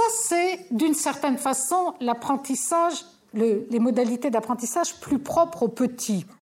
Ça, c'est d'une certaine façon l'apprentissage, les modalités d'apprentissage plus propres aux petits.